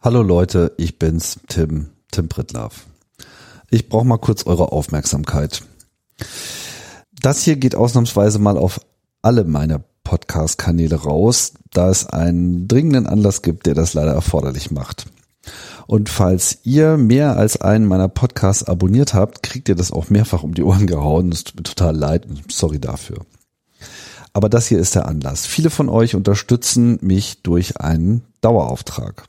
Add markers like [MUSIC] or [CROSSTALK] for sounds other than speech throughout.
Hallo Leute, ich bin's, Tim, Tim Prittlaff. Ich brauche mal kurz eure Aufmerksamkeit. Das hier geht ausnahmsweise mal auf alle meine Podcast-Kanäle raus, da es einen dringenden Anlass gibt, der das leider erforderlich macht. Und falls ihr mehr als einen meiner Podcasts abonniert habt, kriegt ihr das auch mehrfach um die Ohren gehauen. Es tut mir total leid und sorry dafür. Aber das hier ist der Anlass. Viele von euch unterstützen mich durch einen Dauerauftrag.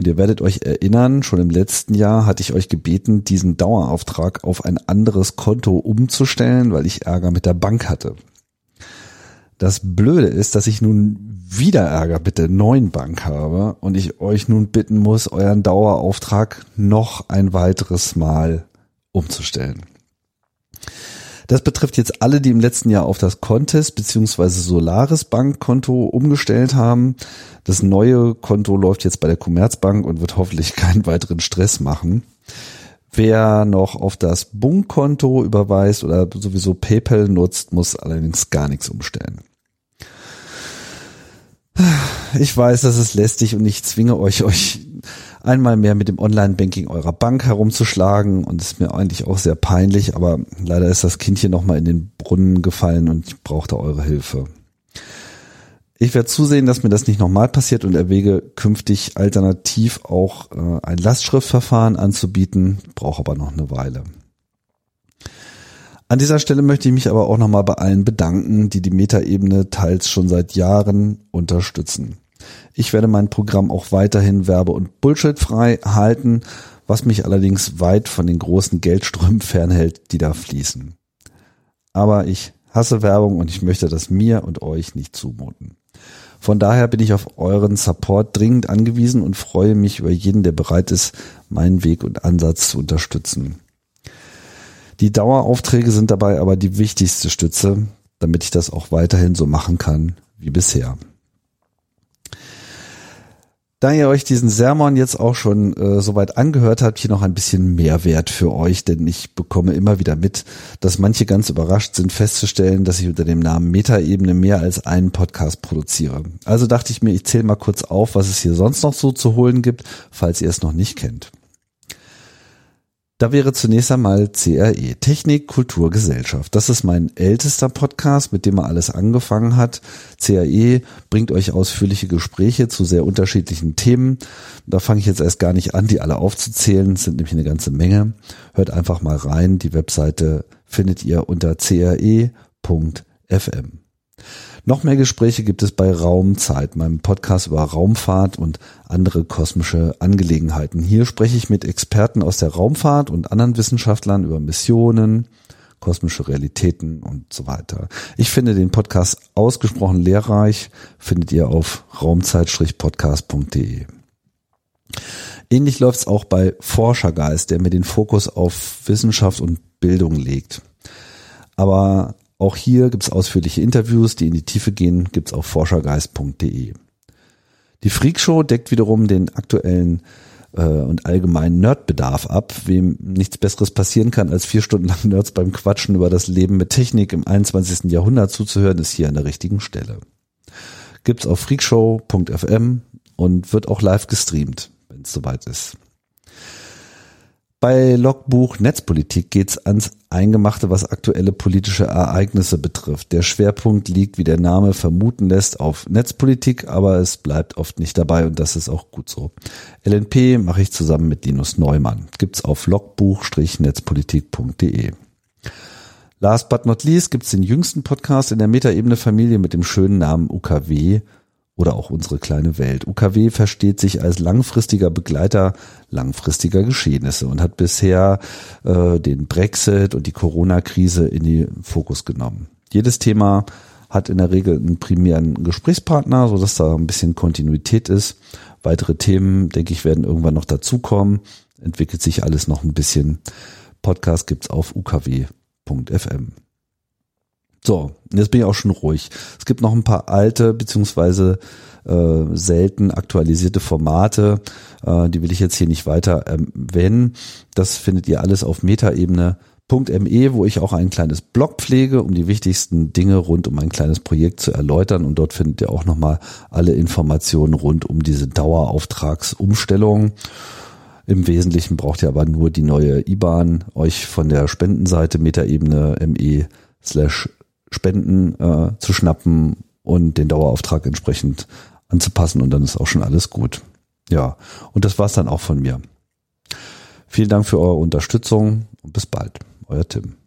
Und ihr werdet euch erinnern, schon im letzten Jahr hatte ich euch gebeten, diesen Dauerauftrag auf ein anderes Konto umzustellen, weil ich Ärger mit der Bank hatte. Das Blöde ist, dass ich nun wieder Ärger mit der neuen Bank habe und ich euch nun bitten muss, euren Dauerauftrag noch ein weiteres Mal umzustellen. Das betrifft jetzt alle, die im letzten Jahr auf das Contest bzw. Solaris Bankkonto umgestellt haben. Das neue Konto läuft jetzt bei der Commerzbank und wird hoffentlich [LAUGHS] keinen weiteren Stress machen. Wer noch auf das Bunk-Konto überweist oder sowieso PayPal nutzt, muss allerdings gar nichts umstellen. Ich weiß, das ist lästig und ich zwinge euch, euch einmal mehr mit dem Online-Banking eurer Bank herumzuschlagen und ist mir eigentlich auch sehr peinlich, aber leider ist das Kind hier nochmal in den Brunnen gefallen und ich brauchte eure Hilfe. Ich werde zusehen, dass mir das nicht nochmal passiert und erwäge künftig alternativ auch äh, ein Lastschriftverfahren anzubieten, brauche aber noch eine Weile. An dieser Stelle möchte ich mich aber auch nochmal bei allen bedanken, die die Metaebene teils schon seit Jahren unterstützen. Ich werde mein Programm auch weiterhin werbe- und bullshitfrei halten, was mich allerdings weit von den großen Geldströmen [LAUGHS] fernhält, die da fließen. Aber ich hasse Werbung und ich möchte das mir und euch nicht zumuten. Von daher bin ich auf euren Support dringend angewiesen und freue mich über jeden, der bereit ist, meinen Weg und Ansatz zu unterstützen. Die Daueraufträge sind dabei aber die wichtigste Stütze, damit ich das auch weiterhin so machen kann wie bisher. Da ihr euch diesen Sermon jetzt auch schon äh, soweit angehört habt, hier noch ein bisschen Mehrwert für euch, denn ich bekomme immer wieder mit, dass manche ganz überrascht sind festzustellen, dass ich unter dem Namen Metaebene mehr als einen Podcast produziere. Also dachte ich mir, ich zähle mal kurz auf, was es hier sonst noch so zu holen gibt, falls ihr es noch nicht kennt. Da wäre zunächst einmal CRE, Technik, Kultur, Gesellschaft. Das ist mein ältester Podcast, mit dem er alles angefangen hat. CRE bringt euch ausführliche Gespräche zu sehr unterschiedlichen Themen. Da fange ich jetzt erst gar nicht an, die alle aufzuzählen. Es sind nämlich eine ganze Menge. Hört einfach mal rein. Die Webseite findet ihr unter cre.fm. Noch mehr Gespräche gibt es bei Raumzeit, meinem Podcast über Raumfahrt und andere kosmische Angelegenheiten. Hier spreche ich mit Experten aus der Raumfahrt und anderen Wissenschaftlern über Missionen, kosmische Realitäten und so weiter. Ich finde den Podcast ausgesprochen lehrreich, findet ihr auf raumzeit-podcast.de. Ähnlich läuft es auch bei Forschergeist, der mir den Fokus auf Wissenschaft und Bildung legt. Aber auch hier gibt's ausführliche Interviews, die in die Tiefe gehen, gibt's auf forschergeist.de. Die Freakshow deckt wiederum den aktuellen äh, und allgemeinen Nerdbedarf ab. Wem nichts Besseres passieren kann, als vier Stunden lang Nerds beim Quatschen über das Leben mit Technik im 21. Jahrhundert zuzuhören, ist hier an der richtigen Stelle. Gibt's auf freakshow.fm und wird auch live gestreamt, wenn es soweit ist. Bei Logbuch Netzpolitik geht's ans Eingemachte, was aktuelle politische Ereignisse betrifft. Der Schwerpunkt liegt, wie der Name vermuten lässt, auf Netzpolitik, aber es bleibt oft nicht dabei und das ist auch gut so. LNP mache ich zusammen mit Linus Neumann. Gibt's auf logbuch-netzpolitik.de. Last but not least gibt's den jüngsten Podcast in der Metaebene-Familie mit dem schönen Namen UKW oder auch unsere kleine Welt. UKW versteht sich als langfristiger Begleiter langfristiger Geschehnisse und hat bisher äh, den Brexit und die Corona-Krise in die Fokus genommen. Jedes Thema hat in der Regel einen primären Gesprächspartner, so dass da ein bisschen Kontinuität ist. Weitere Themen, denke ich, werden irgendwann noch dazukommen. Entwickelt sich alles noch ein bisschen. Podcast gibt's auf ukw.fm. So, jetzt bin ich auch schon ruhig. Es gibt noch ein paar alte beziehungsweise äh, selten aktualisierte Formate, äh, die will ich jetzt hier nicht weiter erwähnen. Das findet ihr alles auf metaebene Me, wo ich auch ein kleines Blog pflege, um die wichtigsten Dinge rund um ein kleines Projekt zu erläutern. Und dort findet ihr auch nochmal alle Informationen rund um diese Dauerauftragsumstellung. Im Wesentlichen braucht ihr aber nur die neue IBAN, euch von der Spendenseite Metaebene ME slash Spenden äh, zu schnappen und den Dauerauftrag entsprechend anzupassen und dann ist auch schon alles gut. Ja, und das war's dann auch von mir. Vielen Dank für eure Unterstützung und bis bald. Euer Tim.